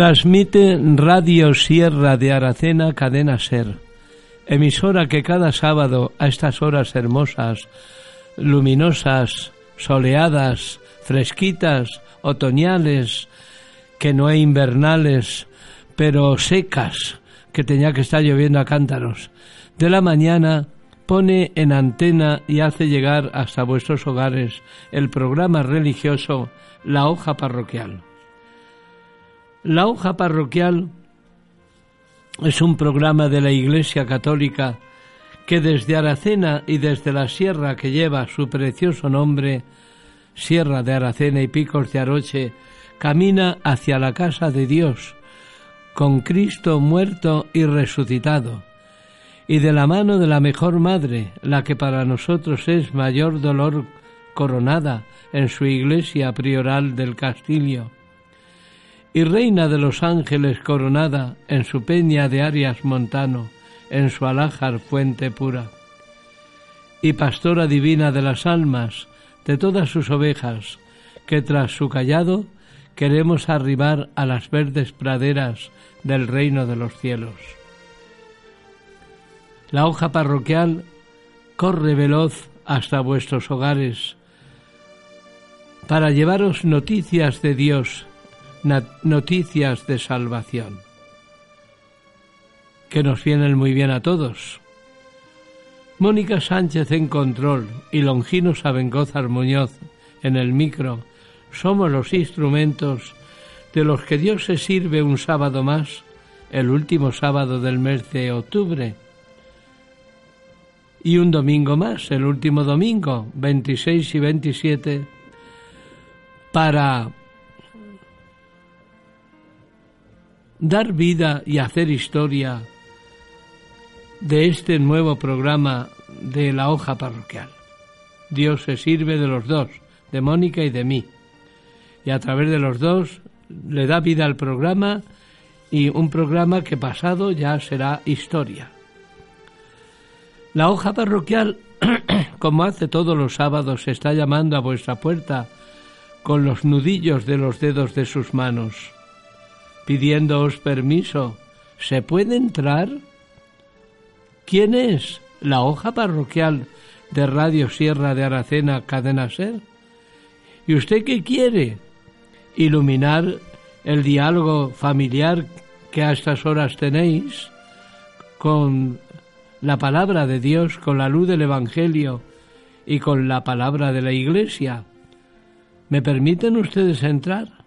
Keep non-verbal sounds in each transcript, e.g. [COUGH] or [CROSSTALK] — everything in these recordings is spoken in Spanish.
Transmite Radio Sierra de Aracena Cadena Ser, emisora que cada sábado a estas horas hermosas, luminosas, soleadas, fresquitas, otoñales, que no hay invernales, pero secas, que tenía que estar lloviendo a cántaros, de la mañana pone en antena y hace llegar hasta vuestros hogares el programa religioso La Hoja Parroquial. La Hoja Parroquial es un programa de la Iglesia Católica que desde Aracena y desde la sierra que lleva su precioso nombre, Sierra de Aracena y Picos de Aroche, camina hacia la casa de Dios, con Cristo muerto y resucitado, y de la mano de la mejor madre, la que para nosotros es mayor dolor coronada en su iglesia prioral del Castillo y reina de los ángeles coronada en su peña de Arias Montano, en su alájar fuente pura, y pastora divina de las almas, de todas sus ovejas, que tras su callado queremos arribar a las verdes praderas del reino de los cielos. La hoja parroquial corre veloz hasta vuestros hogares para llevaros noticias de Dios noticias de salvación, que nos vienen muy bien a todos. Mónica Sánchez en control y Longino Sabengozar Muñoz en el micro somos los instrumentos de los que Dios se sirve un sábado más, el último sábado del mes de octubre, y un domingo más, el último domingo, 26 y 27, para dar vida y hacer historia de este nuevo programa de la hoja parroquial. Dios se sirve de los dos, de Mónica y de mí. Y a través de los dos le da vida al programa y un programa que pasado ya será historia. La hoja parroquial, [CLEARS THROAT] como hace todos los sábados, está llamando a vuestra puerta con los nudillos de los dedos de sus manos pidiéndoos permiso. ¿Se puede entrar? ¿Quién es la hoja parroquial de Radio Sierra de Aracena Cadena Ser? ¿Y usted qué quiere? Iluminar el diálogo familiar que a estas horas tenéis con la palabra de Dios, con la luz del Evangelio y con la palabra de la Iglesia. ¿Me permiten ustedes entrar?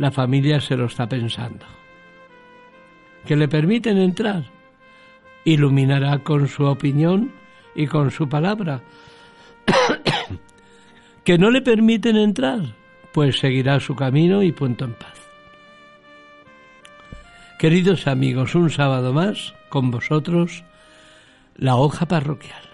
La familia se lo está pensando. Que le permiten entrar, iluminará con su opinión y con su palabra. [COUGHS] que no le permiten entrar, pues seguirá su camino y punto en paz. Queridos amigos, un sábado más con vosotros, la hoja parroquial.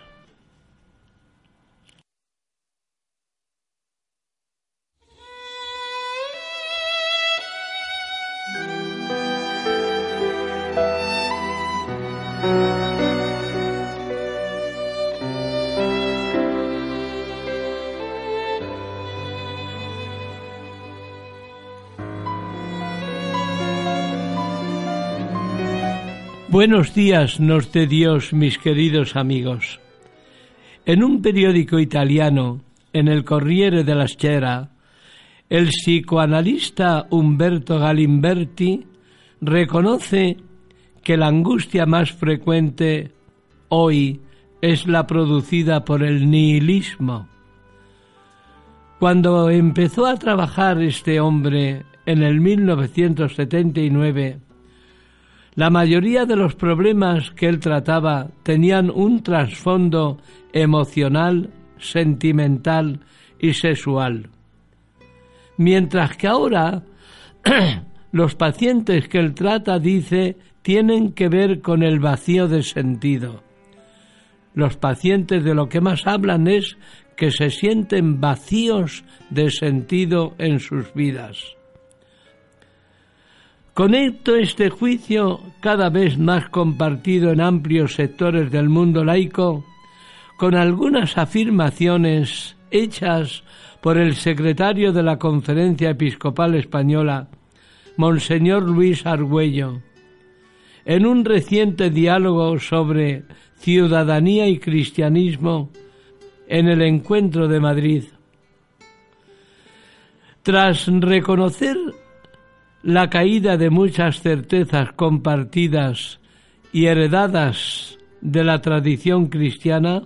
Buenos días nos dé Dios, mis queridos amigos. En un periódico italiano, en el Corriere della Sera, el psicoanalista Umberto Galimberti reconoce que la angustia más frecuente hoy es la producida por el nihilismo. Cuando empezó a trabajar este hombre en el 1979, la mayoría de los problemas que él trataba tenían un trasfondo emocional, sentimental y sexual. Mientras que ahora [CLEARS THROAT] los pacientes que él trata, dice, tienen que ver con el vacío de sentido. Los pacientes de lo que más hablan es que se sienten vacíos de sentido en sus vidas. Conecto este juicio cada vez más compartido en amplios sectores del mundo laico con algunas afirmaciones hechas por el secretario de la Conferencia Episcopal Española, Monseñor Luis Argüello, en un reciente diálogo sobre ciudadanía y cristianismo en el encuentro de Madrid. Tras reconocer la caída de muchas certezas compartidas y heredadas de la tradición cristiana,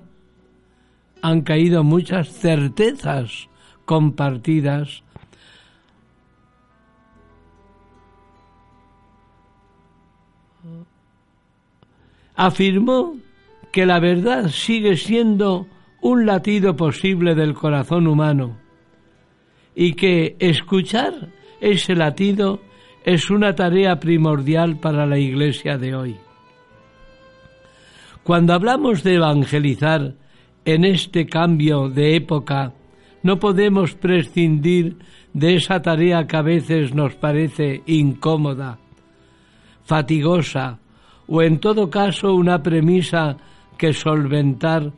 han caído muchas certezas compartidas afirmó que la verdad sigue siendo un latido posible del corazón humano y que escuchar ese latido es una tarea primordial para la Iglesia de hoy. Cuando hablamos de evangelizar en este cambio de época, no podemos prescindir de esa tarea que a veces nos parece incómoda, fatigosa o en todo caso una premisa que solventar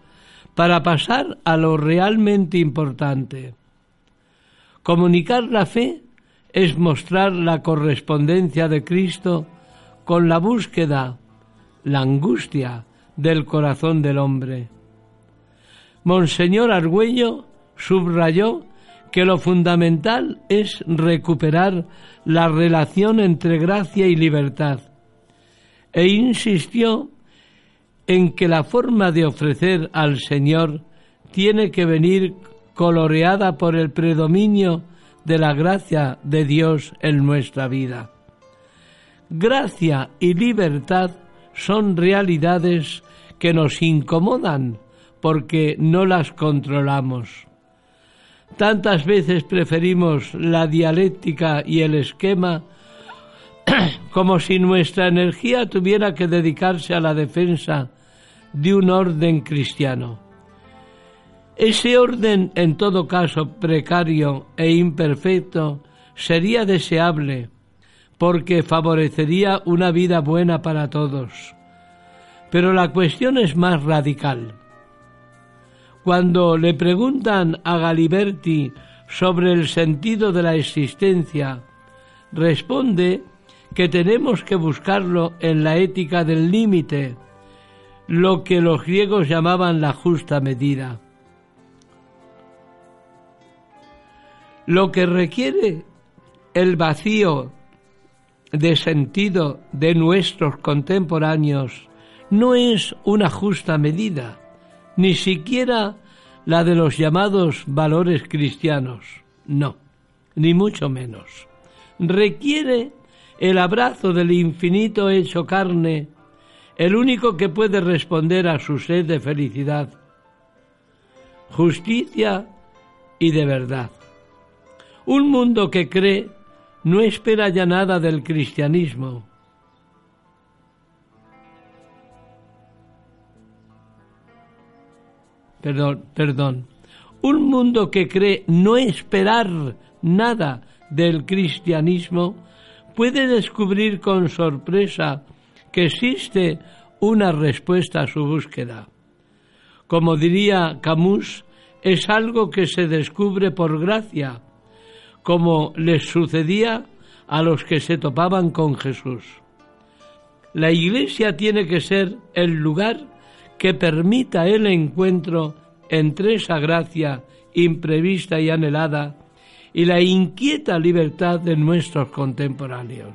para pasar a lo realmente importante. Comunicar la fe es mostrar la correspondencia de Cristo con la búsqueda, la angustia del corazón del hombre. Monseñor Argüello subrayó que lo fundamental es recuperar la relación entre gracia y libertad e insistió en que la forma de ofrecer al Señor tiene que venir coloreada por el predominio de la gracia de Dios en nuestra vida. Gracia y libertad son realidades que nos incomodan porque no las controlamos. Tantas veces preferimos la dialéctica y el esquema [CLEARS THROAT] como si nuestra energía tuviera que dedicarse a la defensa de un orden cristiano. Ese orden, en todo caso precario e imperfecto, sería deseable porque favorecería una vida buena para todos. Pero la cuestión es más radical. Cuando le preguntan a Galiberti sobre el sentido de la existencia, responde que tenemos que buscarlo en la ética del límite, lo que los griegos llamaban la justa medida. Lo que requiere el vacío de sentido de nuestros contemporáneos no es una justa medida, ni siquiera la de los llamados valores cristianos, no, ni mucho menos. Requiere el abrazo del infinito hecho carne, el único que puede responder a su sed de felicidad, justicia y de verdad. Un mundo que cree no espera ya nada del cristianismo. Perdón, perdón. Un mundo que cree no esperar nada del cristianismo puede descubrir con sorpresa que existe una respuesta a su búsqueda. Como diría Camus, es algo que se descubre por gracia, como les sucedía a los que se topaban con Jesús. La Iglesia tiene que ser el lugar que permita el encuentro entre esa gracia imprevista y anhelada y la inquieta libertad de nuestros contemporáneos.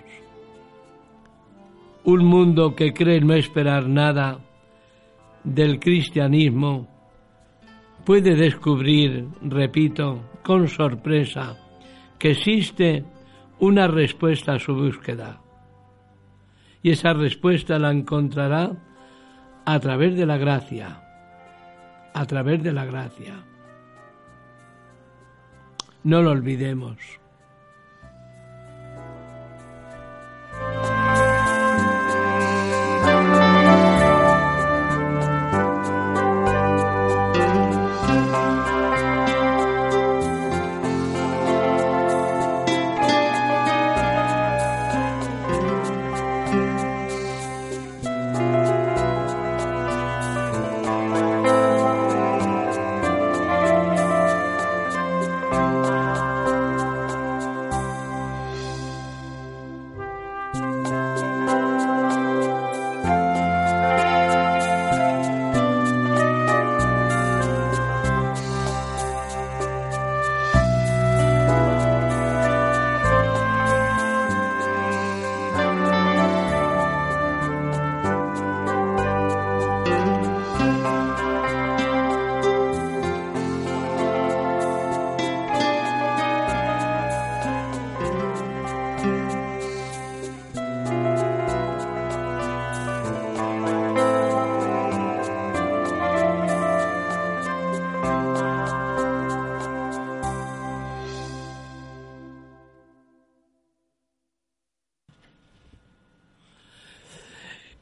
Un mundo que cree no esperar nada del cristianismo puede descubrir, repito, con sorpresa, que existe una respuesta a su búsqueda. Y esa respuesta la encontrará a través de la gracia, a través de la gracia. No lo olvidemos.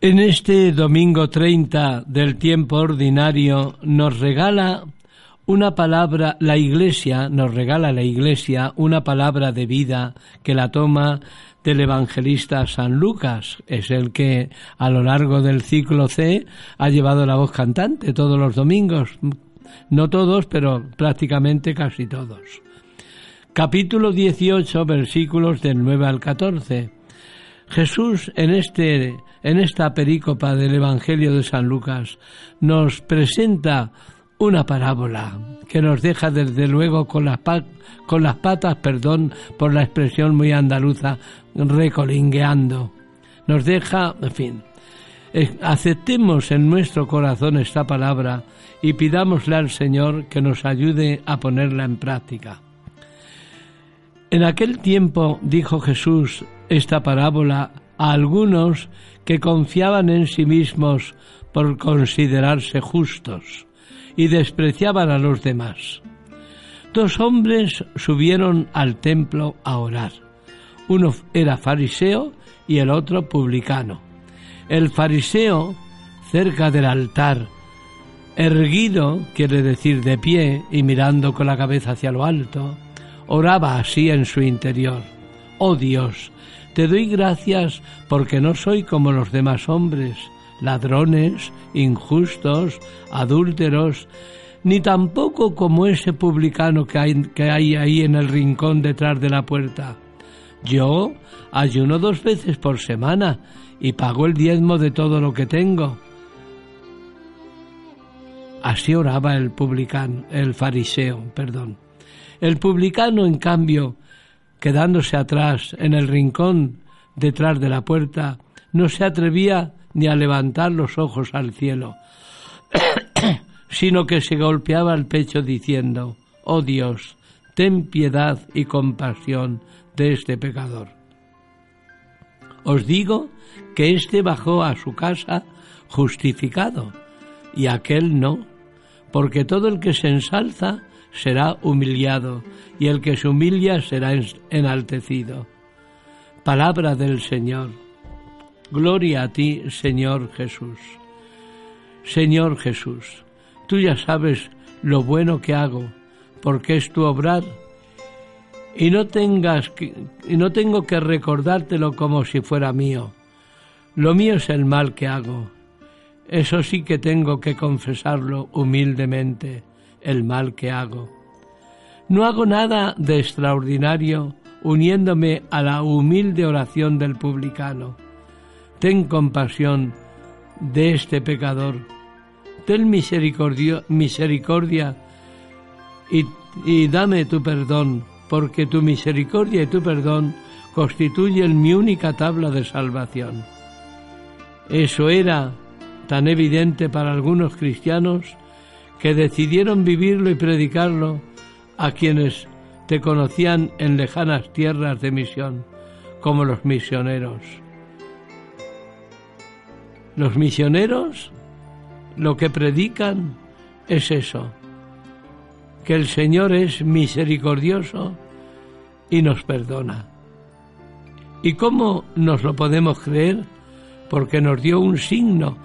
En este domingo 30 del tiempo ordinario nos regala una palabra, la Iglesia, nos regala la Iglesia una palabra de vida que la toma del evangelista San Lucas. Es el que a lo largo del ciclo C ha llevado la voz cantante todos los domingos. No todos, pero prácticamente casi todos. Capítulo 18, versículos del 9 al 14. Jesús en este en esta perícopa del Evangelio de San Lucas nos presenta una parábola que nos deja desde luego con las, con las patas, perdón por la expresión muy andaluza, recolingueando. Nos deja, en fin, aceptemos en nuestro corazón esta palabra y pidámosle al Señor que nos ayude a ponerla en práctica. En aquel tiempo dijo Jesús esta parábola a algunos que confiaban en sí mismos por considerarse justos y despreciaban a los demás. Dos hombres subieron al templo a orar. Uno era fariseo y el otro publicano. El fariseo, cerca del altar, erguido, quiere decir de pie y mirando con la cabeza hacia lo alto, oraba así en su interior. Oh Dios, te doy gracias porque no soy como los demás hombres, ladrones, injustos, adúlteros, ni tampoco como ese publicano que hay, ahí en el rincón detrás de la puerta. Yo ayuno dos veces por semana y pago el diezmo de todo lo que tengo. Así oraba el publicano, el fariseo, perdón. El publicano, en cambio, quedándose atrás en el rincón detrás de la puerta, no se atrevía ni a levantar los ojos al cielo, [COUGHS] sino que se golpeaba el pecho diciendo, Oh Dios, ten piedad y compasión de este pecador. Os digo que éste bajó a su casa justificado y aquel no, porque todo el que se ensalza será humillado y el que se humilla será enaltecido. Palabra del Señor. Gloria a ti, Señor Jesús. Señor Jesús, tú ya sabes lo bueno que hago, porque es tu obrar, y no y no tengo que recordártelo como si fuera mío. Lo mío es el mal que hago. Eso sí que tengo que confesarlo humildemente el mal que hago. No hago nada de extraordinario uniéndome a la humilde oración del publicano. Ten compasión de este pecador. Ten misericordia, y dame tu perdón, porque tu misericordia y tu perdón constituyen mi única tabla de salvación. Eso era tan evidente para algunos cristianos que decidieron vivirlo y predicarlo a quienes te conocían en lejanas tierras de misión, como los misioneros. Los misioneros lo que predican es eso, que el Señor es misericordioso y nos perdona. ¿Y cómo nos lo podemos creer? Porque nos dio un signo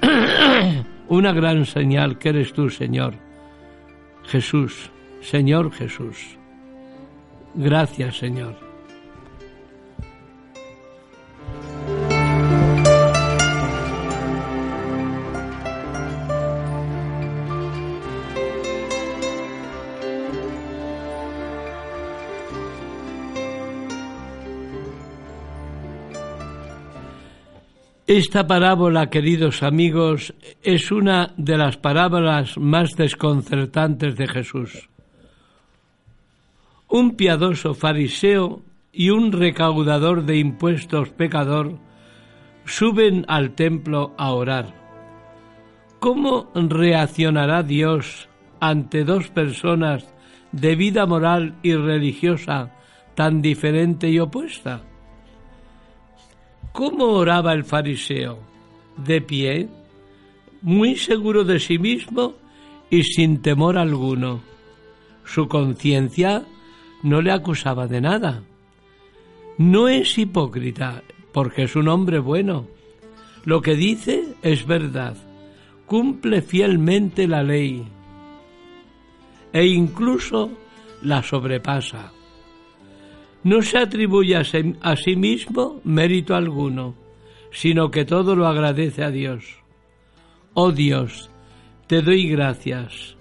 [CLEARS THROAT] una gran señal que eres tú, Señor. Jesús, Señor Jesús. Gracias, Señor. Esta parábola, queridos amigos, es una de las parábolas más desconcertantes de Jesús. Un piadoso fariseo y un recaudador de impuestos pecador suben al templo a orar. ¿Cómo reaccionará Dios ante dos personas de vida moral y religiosa tan diferente y opuesta? ¿Cómo oraba el fariseo? De pie, muy seguro de sí mismo y sin temor alguno. Su conciencia no le acusaba de nada. No es hipócrita, porque es un hombre bueno. Lo que dice es verdad. Cumple fielmente la ley e incluso la sobrepasa. No se atribuye a sí mismo mérito alguno, sino que todo lo agradece a Dios. Oh Dios, te doy gracias.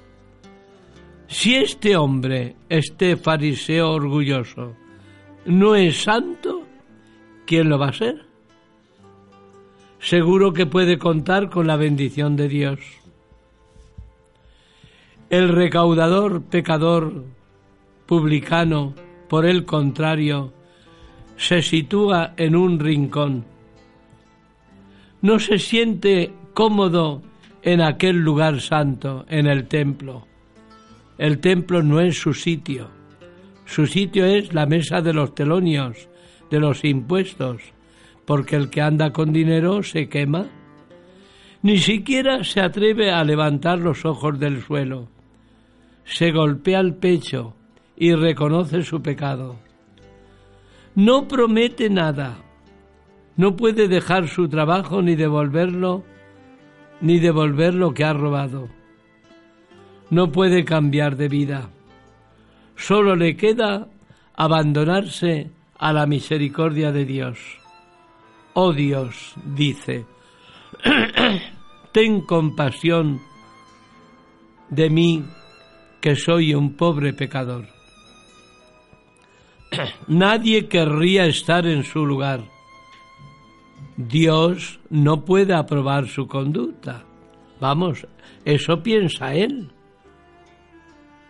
Si este hombre, este fariseo orgulloso, no es santo, ¿quién lo va a ser? Seguro que puede contar con la bendición de Dios. El recaudador pecador publicano, por el contrario, se sitúa en un rincón. No se siente cómodo en aquel lugar santo, en el templo. El templo no es su sitio. Su sitio es la mesa de los telonios, de los impuestos, porque el que anda con dinero se quema. Ni siquiera se atreve a levantar los ojos del suelo se golpea el pecho y reconoce su pecado. No promete nada, no puede dejar su trabajo ni devolverlo, ni devolver lo que ha robado. No puede cambiar de vida. Solo le queda abandonarse a la misericordia de Dios. Oh Dios, dice, [CLEARS THROAT] ten compasión de mí que soy un pobre pecador. [CLEARS THROAT] Nadie querría estar en su lugar. Dios no puede aprobar su conducta. Vamos, eso piensa él.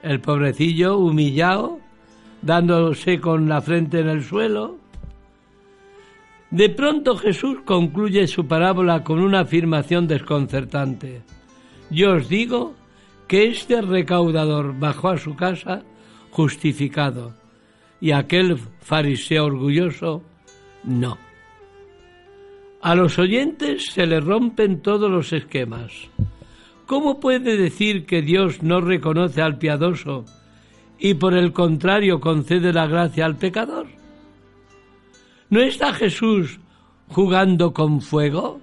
El pobrecillo humillado, dándose con la frente en el suelo. De pronto Jesús concluye su parábola con una afirmación desconcertante. Yo os digo que este recaudador bajó a su casa justificado y aquel fariseo orgulloso no. A los oyentes se le rompen todos los esquemas. ¿Cómo puede decir que Dios no reconoce al piadoso y por el contrario concede la gracia al pecador? ¿No está Jesús jugando con fuego?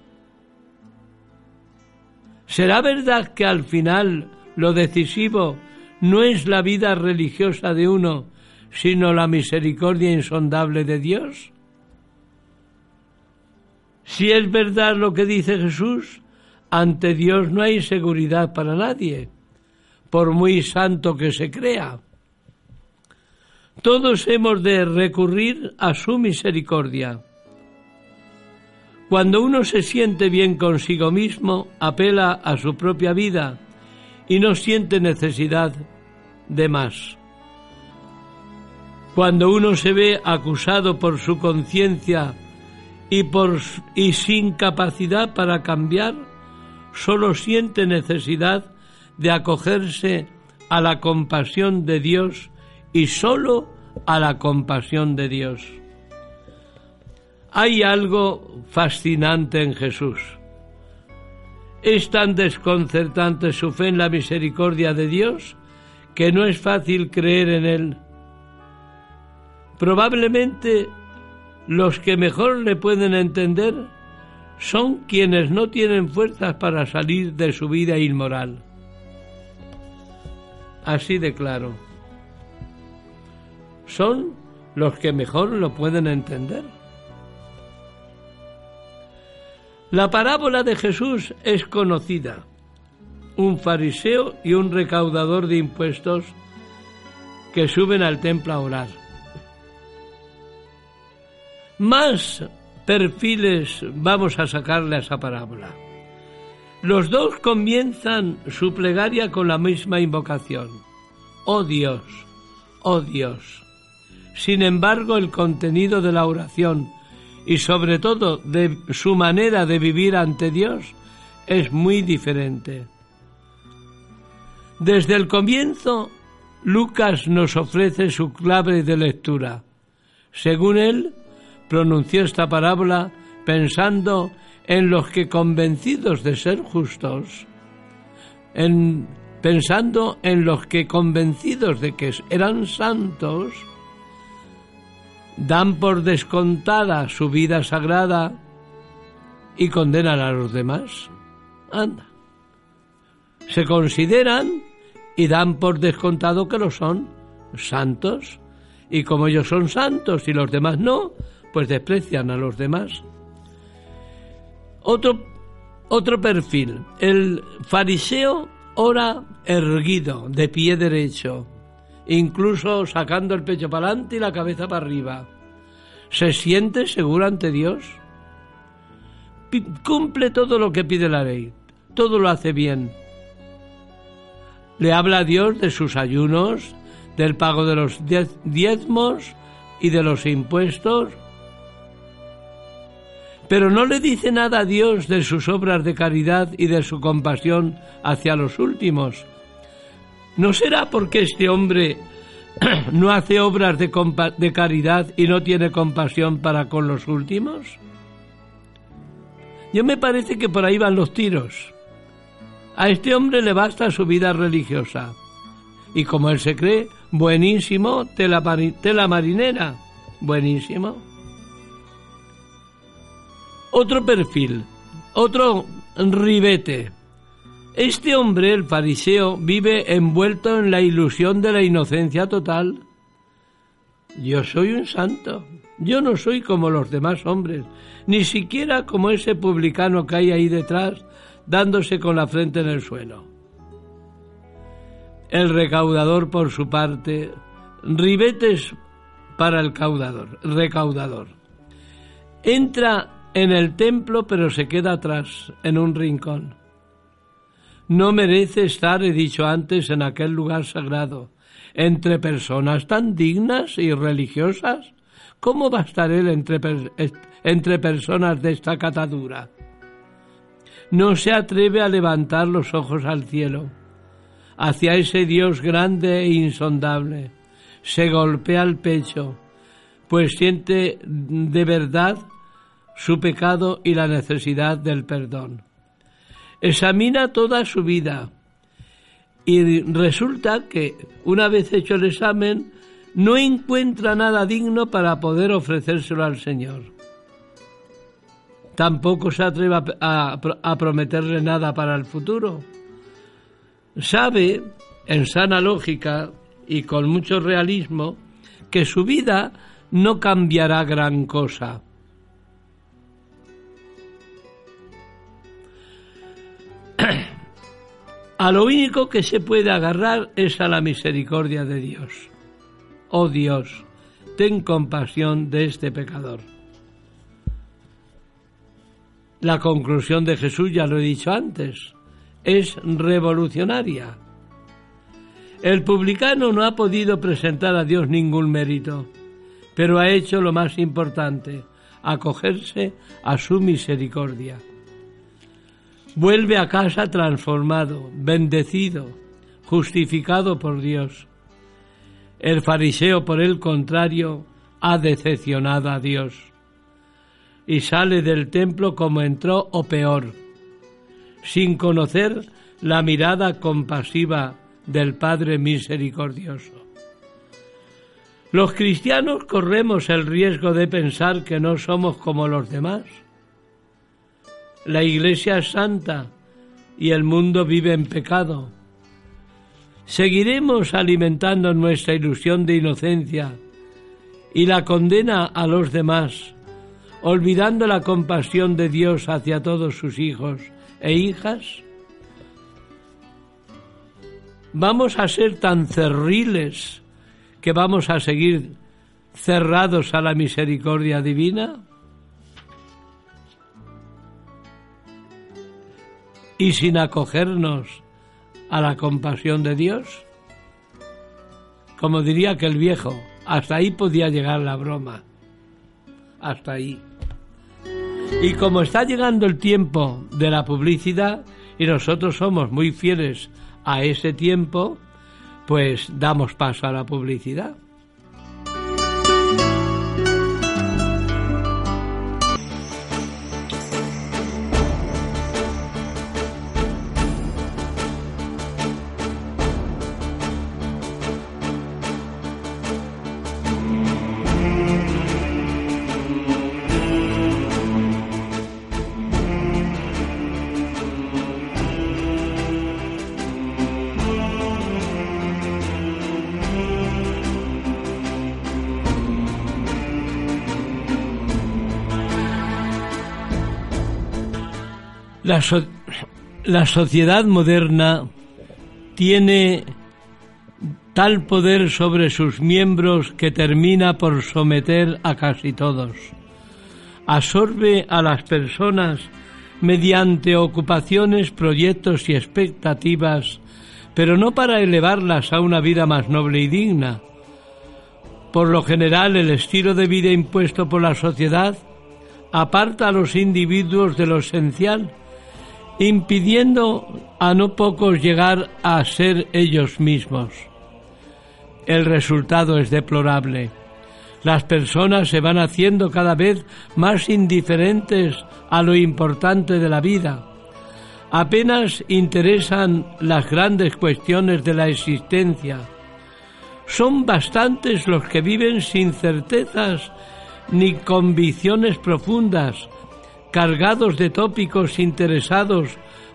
¿Será verdad que al final lo decisivo no es la vida religiosa de uno, sino la misericordia insondable de Dios? Si es verdad lo que dice Jesús, ante Dios no hay seguridad para nadie, por muy santo que se crea. Todos hemos de recurrir a su misericordia. Cuando uno se siente bien consigo mismo, apela a su propia vida y no siente necesidad de más. Cuando uno se ve acusado por su conciencia y, sin capacidad para cambiar, solo siente necesidad de acogerse a la compasión de Dios y solo a la compasión de Dios. Hay algo fascinante en Jesús. Es tan desconcertante su fe en la misericordia de Dios que no es fácil creer en Él. Probablemente los que mejor le pueden entender son quienes no tienen fuerzas para salir de su vida inmoral. Así de claro. Son los que mejor lo pueden entender. La parábola de Jesús es conocida. Un fariseo y un recaudador de impuestos que suben al templo a orar. Más perfiles vamos a sacarle a esa parábola. Los dos comienzan su plegaria con la misma invocación. Oh Dios, oh Dios. Sin embargo, el contenido de la oración y sobre todo de su manera de vivir ante Dios es muy diferente. Desde el comienzo, Lucas nos ofrece su clave de lectura. Según él, pronunció esta parábola pensando en los que convencidos de ser justos, en, pensando en los que convencidos de que eran santos, dan por descontada su vida sagrada y condenan a los demás. Anda. Se consideran y dan por descontado que lo son santos. Y como ellos son santos y los demás no, pues desprecian a los demás. Otro, otro perfil, el fariseo ora erguido, de pie derecho, incluso sacando el pecho para adelante y la cabeza para arriba. Se siente seguro ante Dios. Cumple todo lo que pide la ley, todo lo hace bien. Le habla a Dios de sus ayunos, del pago de los diezmos y de los impuestos, pero no le dice nada a Dios de sus obras de caridad y de su compasión hacia los últimos. ¿No será porque este hombre [CLEARS THROAT] no hace obras de, de caridad y no tiene compasión para con los últimos? Yo me parece que por ahí van los tiros. A este hombre le basta su vida religiosa. Y como él se cree, buenísimo, tela, tela marinera, buenísimo. Otro perfil, otro ribete. Este hombre, el fariseo, vive envuelto en la ilusión de la inocencia total. Yo soy un santo. Yo no soy como los demás hombres, ni siquiera como ese publicano que hay ahí detrás, dándose con la frente en el suelo. El recaudador, por su parte, ribetes para el caudador, recaudador. Entra en el templo, pero se queda atrás, en un rincón. No merece estar, he dicho antes, en aquel lugar sagrado, entre personas tan dignas y religiosas. ¿Cómo va a estar él entre, entre personas de esta catadura? No se atreve a levantar los ojos al cielo, hacia ese Dios grande e insondable. Se golpea el pecho, pues siente de verdad su pecado y la necesidad del perdón. Examina toda su vida y resulta que una vez hecho el examen no encuentra nada digno para poder ofrecérselo al Señor. Tampoco se atreve a, prometerle nada para el futuro. Sabe, en sana lógica y con mucho realismo, que su vida no cambiará gran cosa a lo único que se puede agarrar es a la misericordia de Dios. Oh Dios, ten compasión de este pecador. La conclusión de Jesús, ya lo he dicho antes, es revolucionaria. El publicano no ha podido presentar a Dios ningún mérito, pero ha hecho lo más importante, acogerse a su misericordia vuelve a casa transformado, bendecido, justificado por Dios. El fariseo, por el contrario, ha decepcionado a Dios y sale del templo como entró o peor, sin conocer la mirada compasiva del Padre misericordioso. Los cristianos corremos el riesgo de pensar que no somos como los demás la Iglesia es santa y el mundo vive en pecado. Seguiremos alimentando nuestra ilusión de inocencia y la condena a los demás, olvidando la compasión de Dios hacia todos sus hijos e hijas. Vamos a ser tan cerriles que vamos a seguir cerrados a la misericordia divina. Y sin acogernos a la compasión de Dios? Como diría aquel viejo, hasta ahí podía llegar la broma. Hasta ahí. Y como está llegando el tiempo de la publicidad y nosotros somos muy fieles a ese tiempo, pues damos paso a la publicidad. La, la sociedad moderna tiene tal poder sobre sus miembros que termina por someter a casi todos. Absorbe a las personas mediante ocupaciones, proyectos y expectativas, pero no para elevarlas a una vida más noble y digna. Por lo general, el estilo de vida impuesto por la sociedad aparta a los individuos de lo esencial, impidiendo a no pocos llegar a ser ellos mismos. El resultado es deplorable. Las personas se van haciendo cada vez más indiferentes a lo importante de la vida. Apenas interesan las grandes cuestiones de la existencia. Son bastantes los que viven sin certezas ni convicciones profundas, cargados de tópicos interesados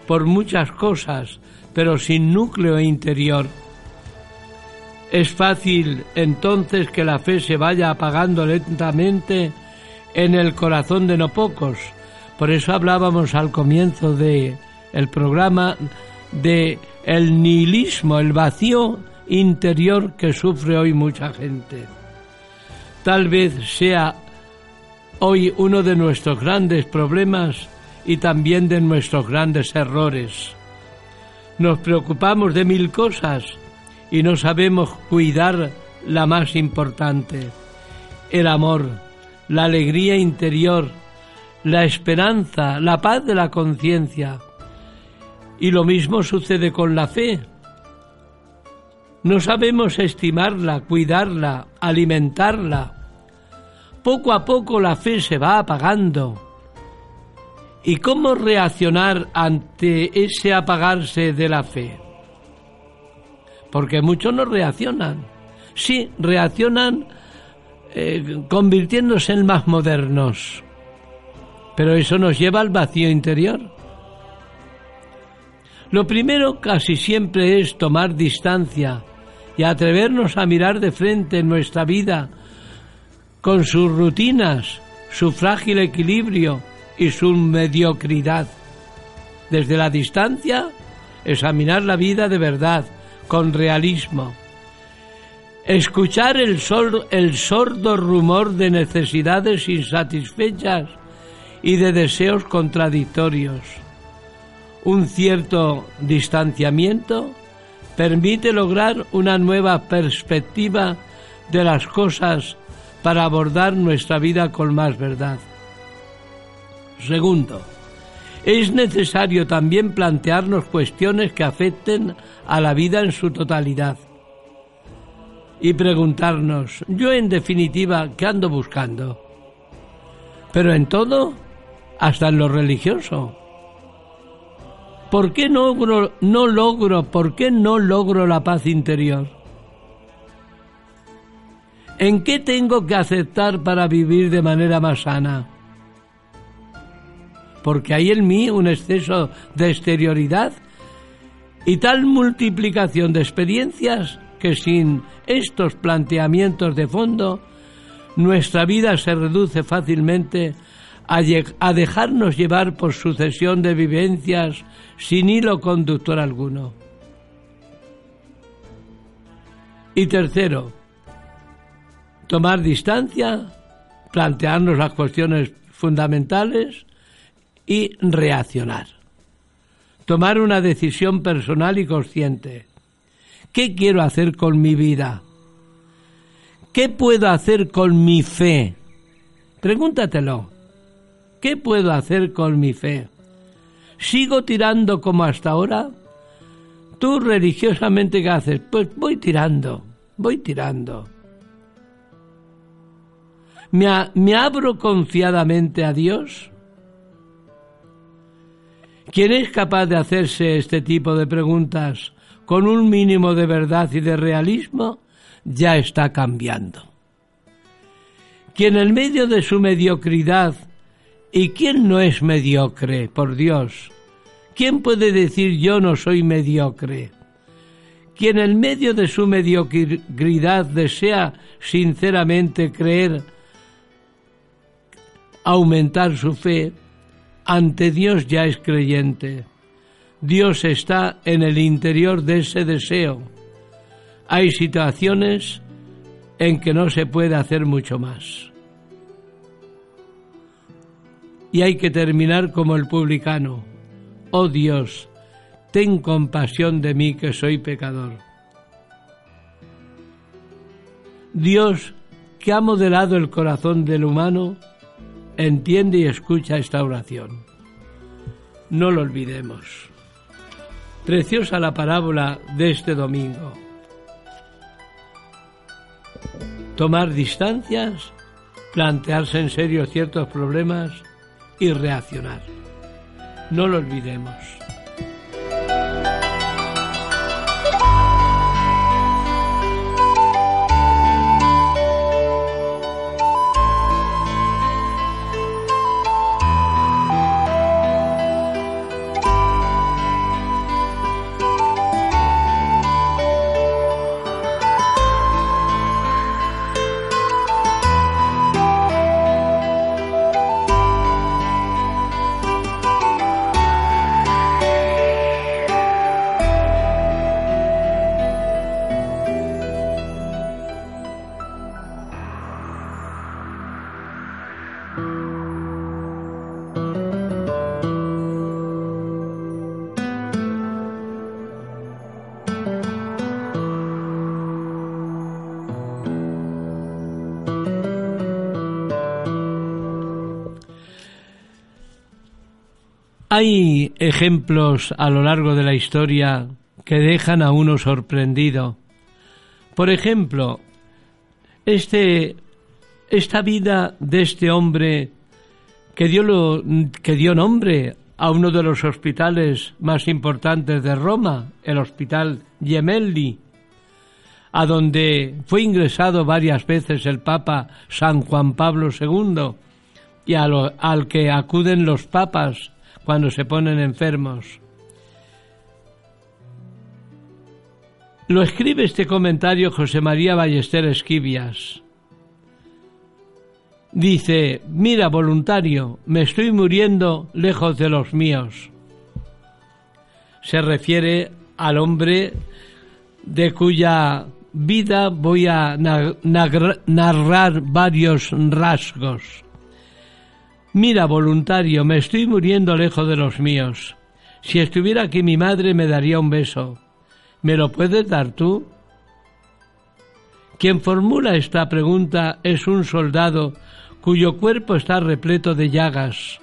por muchas cosas, pero sin núcleo interior. Es fácil entonces que la fe se vaya apagando lentamente en el corazón de no pocos. Por eso hablábamos al comienzo de el programa de el nihilismo, el vacío interior que sufre hoy mucha gente. Tal vez sea hoy uno de nuestros grandes problemas y también de nuestros grandes errores. Nos preocupamos de mil cosas y no sabemos cuidar la más importante, el amor, la alegría interior, la esperanza, la paz de la conciencia. Y lo mismo sucede con la fe. No sabemos estimarla, cuidarla, alimentarla. Poco a poco la fe se va apagando. ¿Y cómo reaccionar ante ese apagarse de la fe? porque muchos no reaccionan. Sí, reaccionan eh, convirtiéndose en más modernos, pero eso nos lleva al vacío interior. Lo primero casi siempre es tomar distancia y atrevernos a mirar de frente nuestra vida con sus rutinas, su frágil equilibrio y su mediocridad. Desde la distancia, examinar la vida de verdad, con realismo. Escuchar el, sordo rumor de necesidades insatisfechas y de deseos contradictorios. Un cierto distanciamiento permite lograr una nueva perspectiva de las cosas para abordar nuestra vida con más verdad. Segundo, es necesario también plantearnos cuestiones que afecten a la vida en su totalidad y preguntarnos, yo en definitiva, ¿qué ando buscando? Pero en todo, hasta en lo religioso. ¿Por qué no logro, por qué no logro la paz interior? ¿En qué tengo que aceptar para vivir de manera más sana? porque hay en mí un exceso de exterioridad y tal multiplicación de experiencias que sin estos planteamientos de fondo, nuestra vida se reduce fácilmente a, dejarnos llevar por sucesión de vivencias sin hilo conductor alguno. Y tercero, tomar distancia, plantearnos las cuestiones fundamentales y reaccionar. Tomar una decisión personal y consciente. ¿Qué quiero hacer con mi vida? ¿Qué puedo hacer con mi fe? Pregúntatelo. ¿Qué puedo hacer con mi fe? ¿Sigo tirando como hasta ahora? ¿Tú religiosamente qué haces? Pues voy tirando, voy tirando. ¿Me, ¿Me abro confiadamente a Dios? Quien es capaz de hacerse este tipo de preguntas con un mínimo de verdad y de realismo, ya está cambiando. Quien en medio de su mediocridad, ¿y quién no es mediocre, por Dios? ¿Quién puede decir yo no soy mediocre? Quien en medio de su mediocridad desea sinceramente creer, aumentar su fe, ante Dios ya es creyente. Dios está en el interior de ese deseo. Hay situaciones en que no se puede hacer mucho más. Y hay que terminar como el publicano. Oh Dios, ten compasión de mí que soy pecador. Dios, que ha modelado el corazón del humano, entiende y escucha esta oración. No lo olvidemos. Preciosa la parábola de este domingo. Tomar distancias, plantearse en serio ciertos problemas y reaccionar. No lo olvidemos. Hay ejemplos a lo largo de la historia que dejan a uno sorprendido. Por ejemplo, este, esta vida de este hombre que dio, que dio nombre a uno de los hospitales más importantes de Roma, el Hospital Gemelli, a donde fue ingresado varias veces el Papa San Juan Pablo II y al que acuden los papas cuando se ponen enfermos. Lo escribe este comentario José María Ballester Esquivias. Dice, mira voluntario, me estoy muriendo lejos de los míos. Se refiere al hombre de cuya vida voy a narrar varios rasgos. Mira, voluntario, me estoy muriendo lejos de los míos. Si estuviera aquí mi madre me daría un beso. ¿Me lo puedes dar tú? Quien formula esta pregunta es un soldado cuyo cuerpo está repleto de llagas.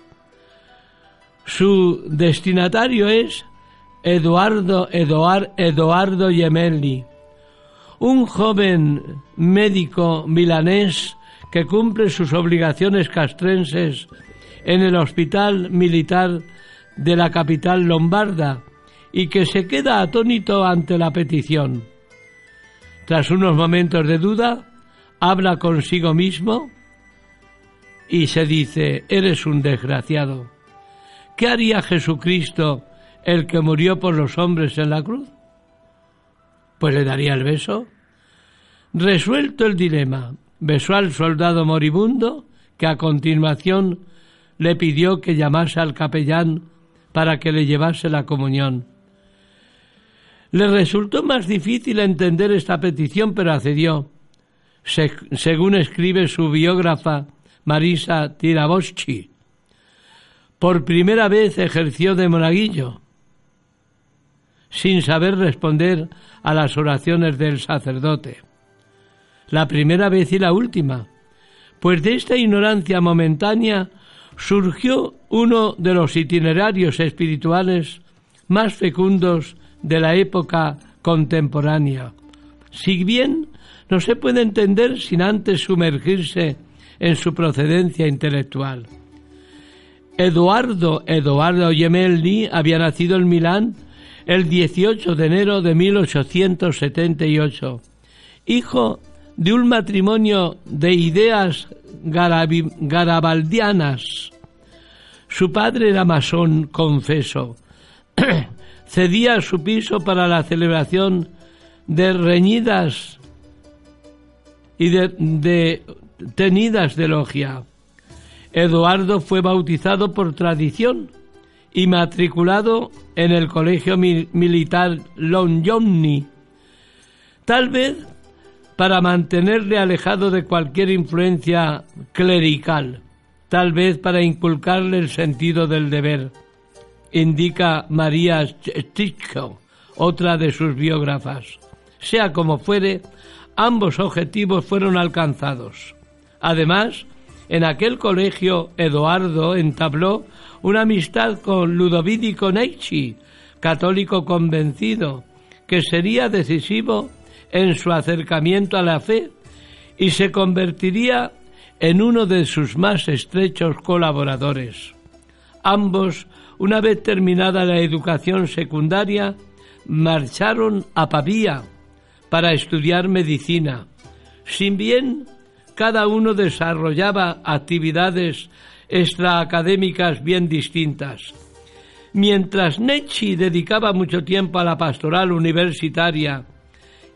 Su destinatario es Eduardo Eduard, Eduardo Gemelli, un joven médico milanés que cumple sus obligaciones castrenses en el hospital militar de la capital lombarda y que se queda atónito ante la petición. Tras unos momentos de duda, habla consigo mismo y se dice, eres un desgraciado. ¿Qué haría Jesucristo, el que murió por los hombres en la cruz? Pues le daría el beso. Resuelto el dilema, besó al soldado moribundo, que a continuación le pidió que llamase al capellán para que le llevase la comunión. Le resultó más difícil entender esta petición, pero accedió, según escribe su biógrafa Marisa Tiraboschi. Por primera vez ejerció de monaguillo, sin saber responder a las oraciones del sacerdote la primera vez y la última, pues de esta ignorancia momentánea surgió uno de los itinerarios espirituales más fecundos de la época contemporánea. Si bien no se puede entender sin antes sumergirse en su procedencia intelectual. Eduardo Eduardo Gemelli había nacido en Milán el 18 de enero de 1878, hijo de un matrimonio de ideas garabaldianas. Su padre era masón, confeso. [CLEARS THROAT] Cedía su piso para la celebración de reñidas y de, de tenidas de logia. Eduardo fue bautizado por tradición y matriculado en el Colegio Militar Longjonni, tal vez para mantenerle alejado de cualquier influencia clerical, tal vez para inculcarle el sentido del deber, indica María Stichko, otra de sus biógrafas. Sea como fuere, ambos objetivos fueron alcanzados. Además, en aquel colegio Eduardo entabló una amistad con Ludovico Necci, católico convencido, que sería decisivo en su acercamiento a la fe y se convertiría en uno de sus más estrechos colaboradores. Ambos, una vez terminada la educación secundaria, marcharon a Pavía para estudiar medicina, sin bien cada uno desarrollaba actividades extraacadémicas bien distintas. Mientras Necci dedicaba mucho tiempo a la pastoral universitaria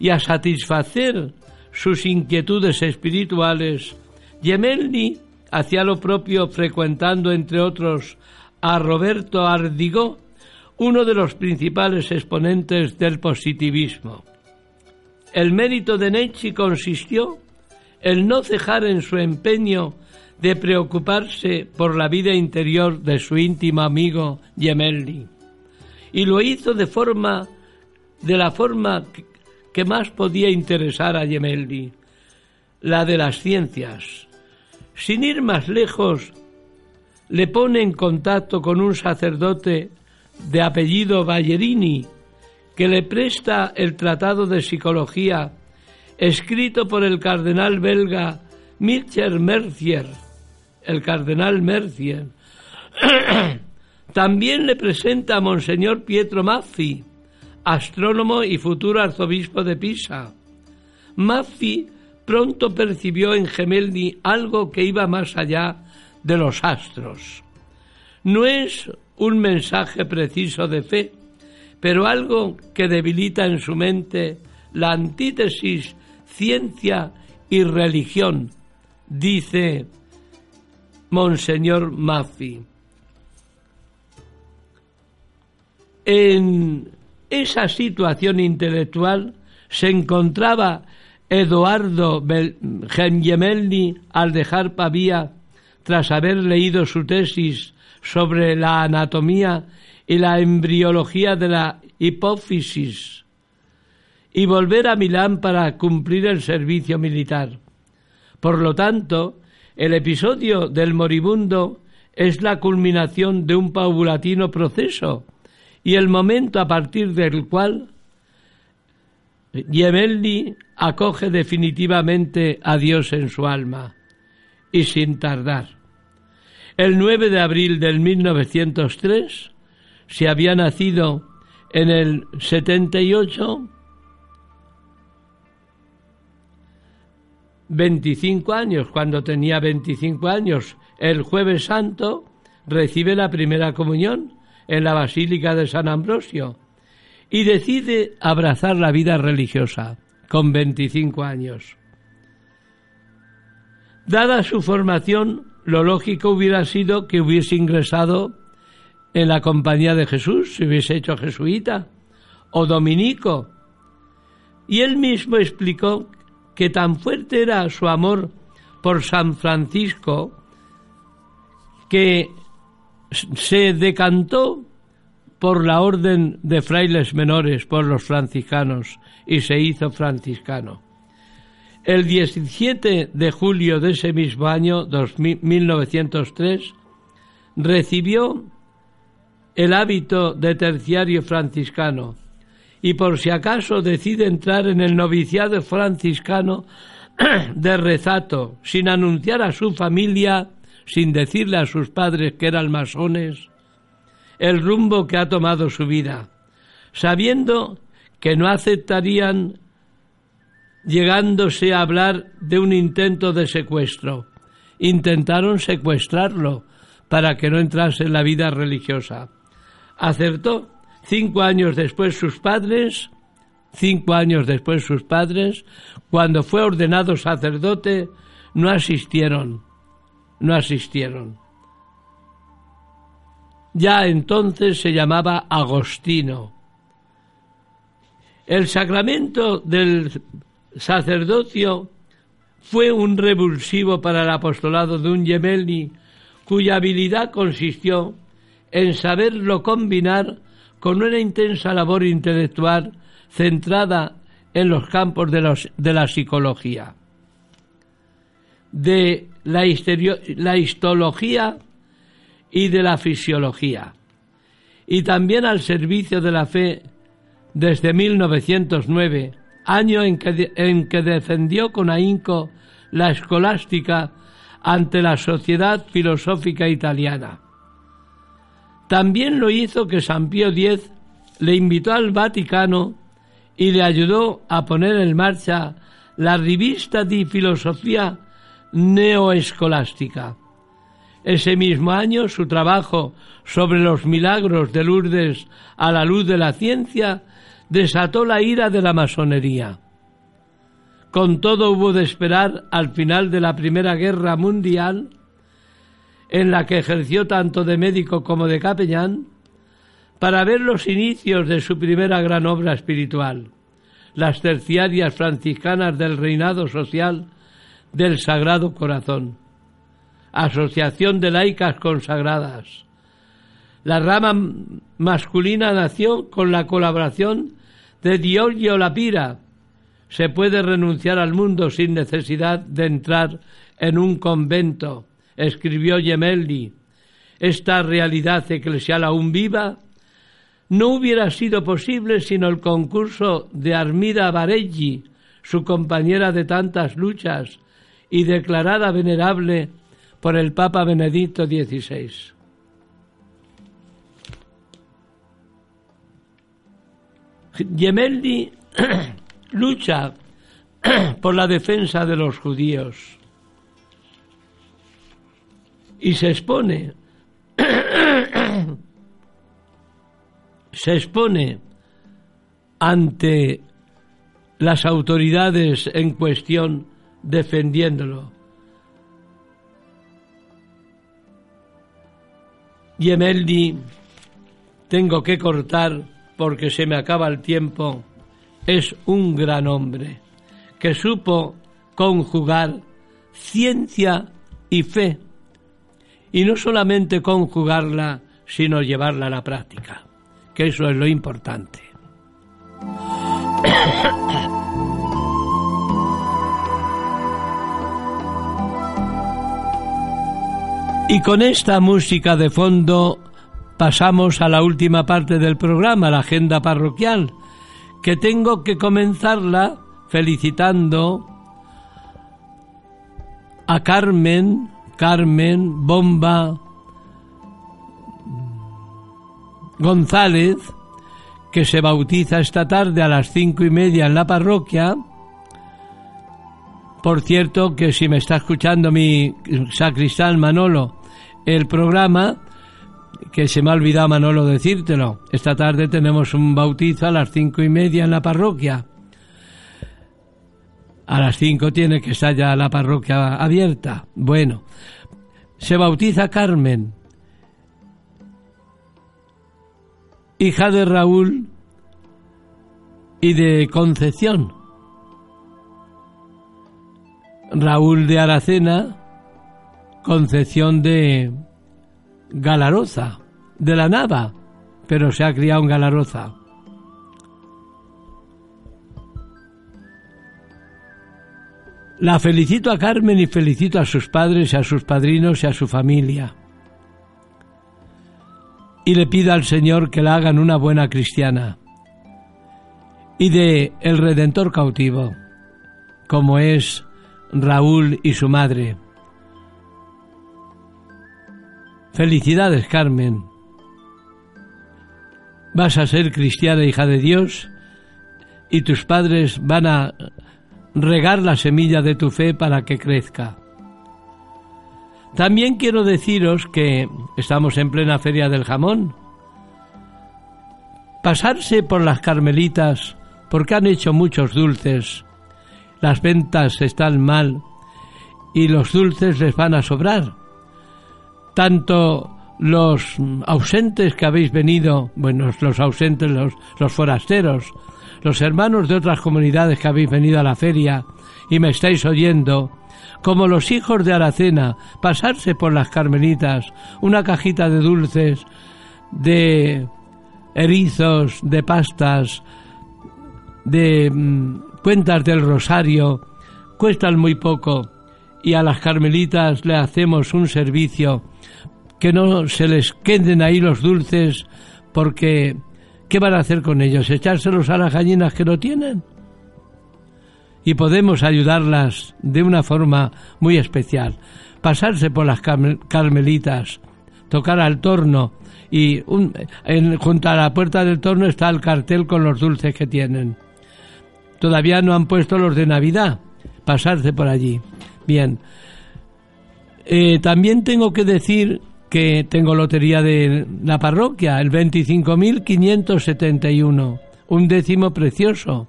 y a satisfacer sus inquietudes espirituales, Gemelli hacía lo propio frecuentando, entre otros, a Roberto Ardigó, uno de los principales exponentes del positivismo. El mérito de Necci consistió el no cejar en su empeño de preocuparse por la vida interior de su íntimo amigo Gemelli. Y lo hizo de forma de la forma que más podía interesar a Gemelli, la de las ciencias. Sin ir más lejos, le pone en contacto con un sacerdote de apellido Ballerini, que le presta el tratado de psicología escrito por el cardenal belga Mircher Mercier, el cardenal Mercier. [CLEARS THROAT] También le presenta a Monseñor Pietro Maffi, astrónomo y futuro arzobispo de Pisa. Maffi pronto percibió en Gemelli algo que iba más allá de los astros. No es un mensaje preciso de fe, pero algo que debilita en su mente la antítesis ciencia y religión, dice Monseñor Maffi. En esa situación intelectual se encontraba Eduardo Gemelli al dejar Pavía tras haber leído su tesis sobre la anatomía y la embriología de la hipófisis y volver a Milán para cumplir el servicio militar. Por lo tanto, el episodio del moribundo es la culminación de un paulatino proceso y el momento a partir del cual Gemelli acoge definitivamente a Dios en su alma y sin tardar. El 9 de abril del 1903 se había nacido en el 78 25 años, cuando tenía 25 años, el jueves santo, recibe la primera comunión en la Basílica de San Ambrosio y decide abrazar la vida religiosa con 25 años. Dada su formación, lo lógico hubiera sido que hubiese ingresado en la compañía de Jesús, se hubiese hecho jesuita o dominico. Y él mismo explicó que tan fuerte era su amor por San Francisco que se decantó por la orden de frailes menores, por los franciscanos, y se hizo franciscano. El 17 de julio de ese mismo año, 1903, recibió el hábito de terciario franciscano y por si acaso decide entrar en el noviciado franciscano [CLEARS THROAT] de rezato, sin anunciar a su familia, sin decirle a sus padres que eran masones, el rumbo que ha tomado su vida, sabiendo que no aceptarían llegándose a hablar de un intento de secuestro. Intentaron secuestrarlo para que no entrase en la vida religiosa. Acertó Cinco años después sus padres, cinco años después sus padres, cuando fue ordenado sacerdote, no asistieron. No asistieron. Ya entonces se llamaba Agostino. El sacramento del sacerdocio fue un revulsivo para el apostolado de un Gemelli cuya habilidad consistió en saberlo combinar con una intensa labor intelectual centrada en los campos de, la psicología, de la, histología y de la fisiología, y también al servicio de la fe desde 1909, año en que, en que defendió con ahínco la escolástica ante la sociedad filosófica italiana. También lo hizo que San Pío X le invitó al Vaticano y le ayudó a poner en marcha la revista de filosofía neoescolástica. Ese mismo año su trabajo sobre los milagros de Lourdes a la luz de la ciencia desató la ira de la masonería. Con todo hubo de esperar al final de la Primera Guerra Mundial, en la que ejerció tanto de médico como de capellán, para ver los inicios de su primera gran obra espiritual, las terciarias franciscanas del reinado social del Sagrado Corazón, Asociación de Laicas Consagradas. La rama masculina nació con la colaboración de Diogio Lapira. Se puede renunciar al mundo sin necesidad de entrar en un convento, escribió Gemelli. Esta realidad eclesial aún viva no hubiera sido posible sino el concurso de Armida Bareggi, su compañera de tantas luchas y declarada venerable por el Papa Benedicto XVI. Gemelli [CLEARS THROAT] lucha [CLEARS THROAT] por la defensa de los judíos y se expone [CLEARS THROAT] se expone ante las autoridades en cuestión defendiéndolo. Y Emeldi, tengo que cortar porque se me acaba el tiempo, es un gran hombre que supo conjugar ciencia y fe, y no solamente conjugarla, sino llevarla a la práctica que eso es lo importante. [COUGHS] Y con esta música de fondo pasamos a la última parte del programa, la agenda parroquial, que tengo que comenzarla felicitando a Carmen, Carmen Bomba González, que se bautiza esta tarde a las cinco y media en la parroquia. Por cierto, que si me está escuchando mi sacristán Manolo el programa, que se me ha olvidado Manolo decírtelo, esta tarde tenemos un bautizo a las cinco y media en la parroquia. A las cinco tiene que estar ya la parroquia abierta. Bueno, se bautiza Carmen, hija de Raúl y de Concepción. Raúl de Aracena, Concepción de Galaroza, de la Nava, pero se ha criado en Galaroza. La felicito a Carmen y felicito a sus padres y a sus padrinos y a su familia y le pido al Señor que la hagan una buena cristiana y de el Redentor cautivo, como es Raúl y su madre. Felicidades, Carmen. Vas a ser cristiana hija de Dios y tus padres van a regar la semilla de tu fe para que crezca. También quiero deciros que estamos en plena feria del jamón. Pasarse por las carmelitas porque han hecho muchos dulces. Las ventas están mal y los dulces les van a sobrar. Tanto los ausentes que habéis venido, bueno, los ausentes, los, los forasteros, los hermanos de otras comunidades que habéis venido a la feria y me estáis oyendo, como los hijos de Aracena, pasarse por las carmelitas, una cajita de dulces, de erizos, de pastas, de mm, cuentas del rosario, cuestan muy poco y a las carmelitas le hacemos un servicio que no se les queden ahí los dulces porque ¿qué van a hacer con ellos? ¿Echárselos a las gallinas que no tienen? Y podemos ayudarlas de una forma muy especial. Pasarse por las carmelitas, tocar al torno y junto a la puerta del torno está el cartel con los dulces que tienen. Todavía no han puesto los de Navidad. Pasarse por allí. Bien. Eh, también tengo que decir que tengo lotería de la parroquia, el 25.571, un décimo precioso.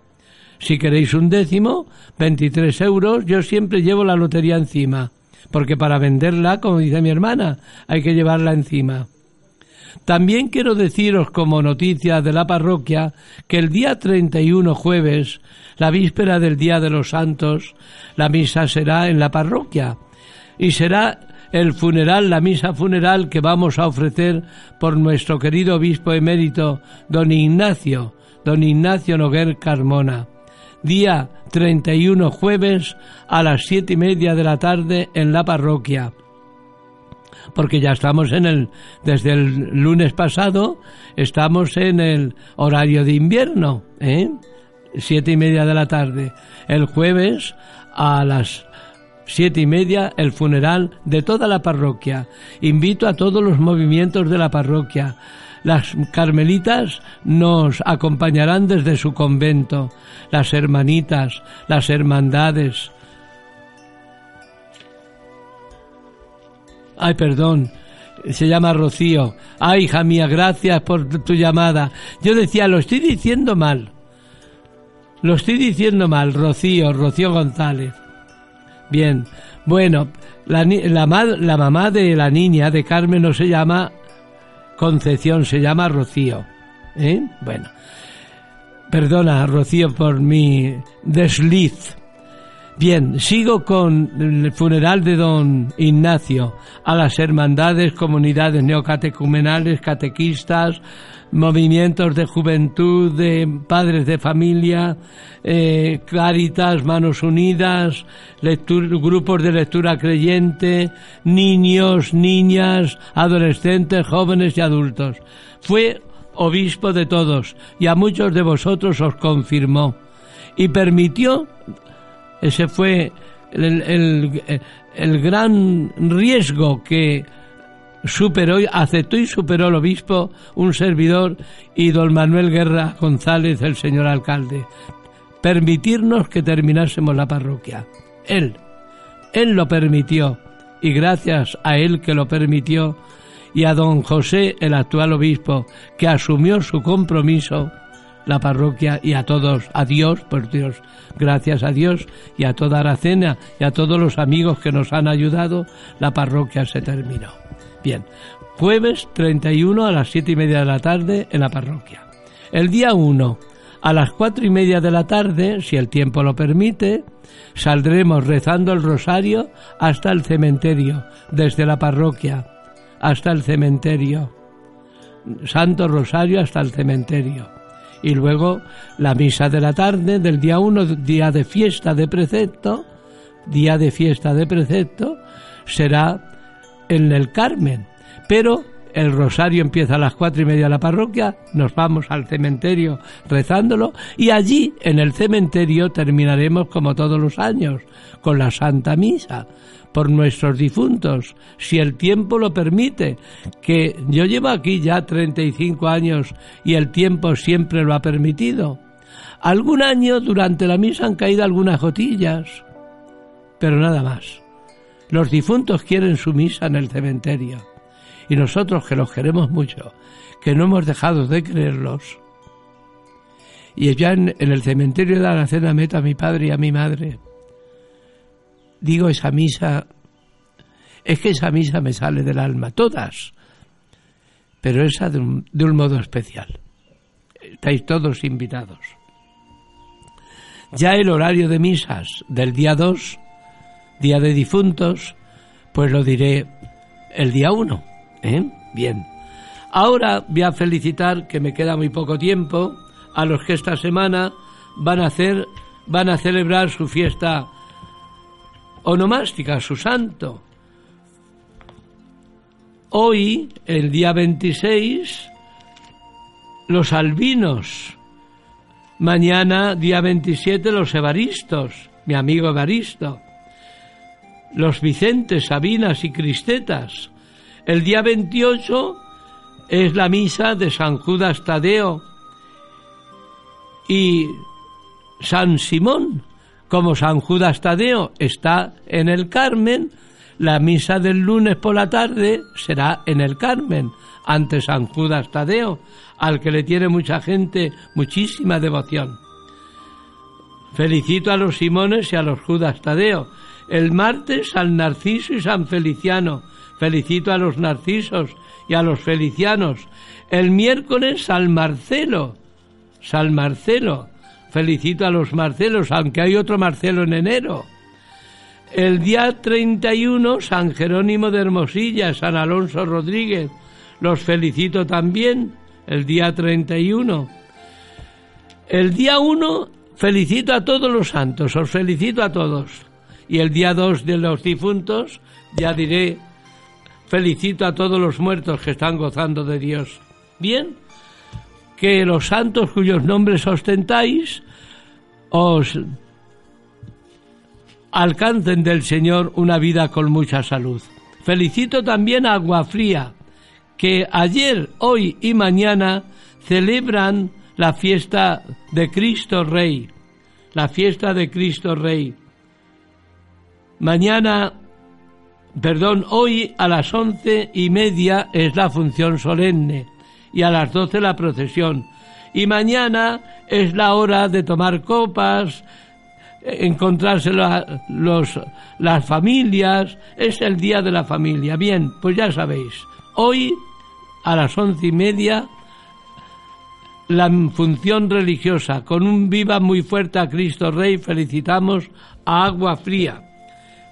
Si queréis un décimo, 23 euros, yo siempre llevo la lotería encima, porque para venderla, como dice mi hermana, hay que llevarla encima. También quiero deciros como noticia de la parroquia que el día 31 jueves, la víspera del Día de los Santos, la misa será en la parroquia y será el funeral, la misa funeral que vamos a ofrecer por nuestro querido obispo emérito, don Ignacio, don Ignacio Noguer Carmona. Día 31 jueves a las siete y media de la tarde en la parroquia. Porque ya estamos en el, desde el lunes pasado, estamos en el horario de invierno, ¿eh? Siete y media de la tarde. El jueves a las siete y media, el funeral de toda la parroquia. Invito a todos los movimientos de la parroquia. Las carmelitas nos acompañarán desde su convento, las hermanitas, las hermandades. Ay, perdón, se llama Rocío. Ay, hija mía, gracias por tu llamada. Yo decía, lo estoy diciendo mal. Lo estoy diciendo mal, Rocío, Rocío González. Bien, bueno, la, la, mamá de la niña, de Carmen, no se llama Concepción, se llama Rocío. ¿eh? Bueno, perdona, Rocío, por mi desliz. Bien, sigo con el funeral de don Ignacio a las hermandades, comunidades neocatecumenales, catequistas, movimientos de juventud, de padres de familia, eh, Cáritas, Manos Unidas, grupos de lectura creyente, niños, niñas, adolescentes, jóvenes y adultos. Fue obispo de todos y a muchos de vosotros os confirmó y permitió, ese fue el, el gran riesgo que superó, aceptó y superó el obispo, un servidor y don Manuel Guerra González, el señor alcalde. Permitirnos que terminásemos la parroquia. Él, él lo permitió y gracias a él que lo permitió y a don José, el actual obispo, que asumió su compromiso, la parroquia y a todos, a Dios, por Dios, gracias a Dios y a toda Aracena y a todos los amigos que nos han ayudado, la parroquia se terminó. Bien, jueves 31 a las siete y media de la tarde en la parroquia. El día 1 a las cuatro y media de la tarde, si el tiempo lo permite, saldremos rezando el rosario hasta el cementerio, desde la parroquia hasta el cementerio. Santo Rosario hasta el cementerio. Y luego la misa de la tarde del día 1, día de fiesta de precepto, día de fiesta de precepto, será en el Carmen, pero el rosario empieza a las cuatro y media de la parroquia, nos vamos al cementerio rezándolo y allí en el cementerio terminaremos como todos los años con la Santa Misa por nuestros difuntos, si el tiempo lo permite, que yo llevo aquí ya 35 años y el tiempo siempre lo ha permitido. Algún año durante la misa han caído algunas gotillas, pero nada más. Los difuntos quieren su misa en el cementerio. Y nosotros que los queremos mucho, que no hemos dejado de creerlos. Y ya en, el cementerio de la cena meto a mi padre y a mi madre. Digo esa misa Es que esa misa me sale del alma, todas, pero esa de un, de un modo especial. Estáis todos invitados. Ya el horario de misas del día 2, día de difuntos, pues lo diré el día 1. ¿eh? Bien. Ahora voy a felicitar, que me queda muy poco tiempo, a los que esta semana van a hacer, van a celebrar su fiesta onomástica, su santo. Hoy, el día 26, los albinos. Mañana, día 27, los evaristos, mi amigo Evaristo. Los Vicentes, Sabinas y Cristetas. El día 28 es la misa de San Judas Tadeo y San Simón. Como San Judas Tadeo está en el Carmen, la misa del lunes por la tarde será en el Carmen, ante San Judas Tadeo, al que le tiene mucha gente muchísima devoción. Felicito a los Simones y a los Judas Tadeo. El martes San Narciso y San Feliciano. Felicito a los Narcisos y a los Felicianos. El miércoles San Marcelo. San Marcelo. Felicito a los Marcelos, aunque hay otro Marcelo en enero. El día 31, San Jerónimo de Hermosilla, San Alonso Rodríguez. Los felicito también el día 31. El día 1 felicito a todos los santos, os felicito a todos. Y el día 2 de los difuntos ya diré felicito a todos los muertos que están gozando de Dios. Bien, que los santos cuyos nombres ostentáis os alcancen del Señor una vida con mucha salud. Felicito también a Agua Fría, que ayer, hoy y mañana celebran la fiesta de Cristo Rey, la fiesta de Cristo Rey. Mañana, perdón, hoy a las once y media es la función solemne y a las doce la procesión. Y mañana es la hora de tomar copas, encontrarse los, las familias, es el día de la familia. Bien, pues ya sabéis, hoy a las once y media la función religiosa con un viva muy fuerte a Cristo Rey felicitamos a Agua Fría.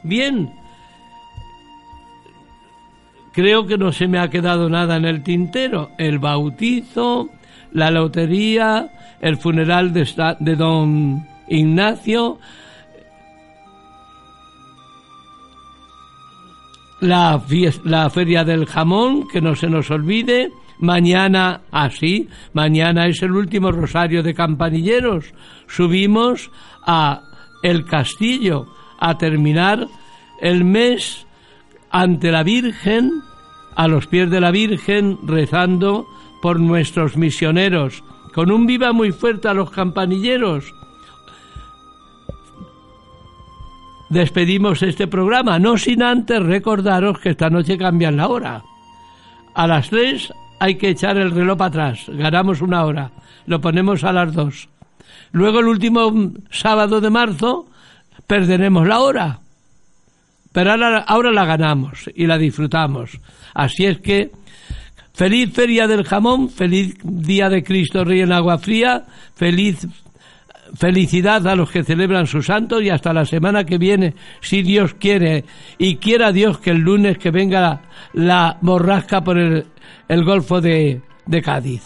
Bien, Creo que no se me ha quedado nada en el tintero. El bautizo, la lotería, el funeral de, de don Ignacio, la, la feria del jamón, que no se nos olvide. Mañana, así, mañana es el último rosario de campanilleros. Subimos a El Castillo a terminar el mes ante la Virgen, a los pies de la Virgen, rezando por nuestros misioneros, con un viva muy fuerte a los campanilleros. Despedimos este programa, no sin antes recordaros que esta noche cambian la hora. A las tres hay que echar el reloj para atrás, ganamos una hora, lo ponemos a las dos. Luego el último sábado de marzo perderemos la hora pero ahora, la ganamos y la disfrutamos. Así es que feliz feria del jamón, feliz día de Cristo Rey en agua fría, feliz felicidad a los que celebran su santo y hasta la semana que viene, si Dios quiere, y quiera Dios que el lunes que venga la, borrasca por el, Golfo de Cádiz.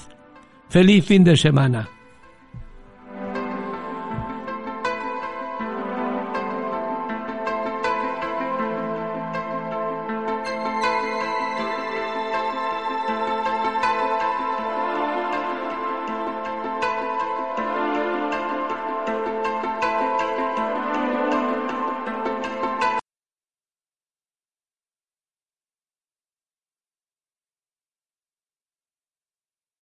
Feliz fin de semana.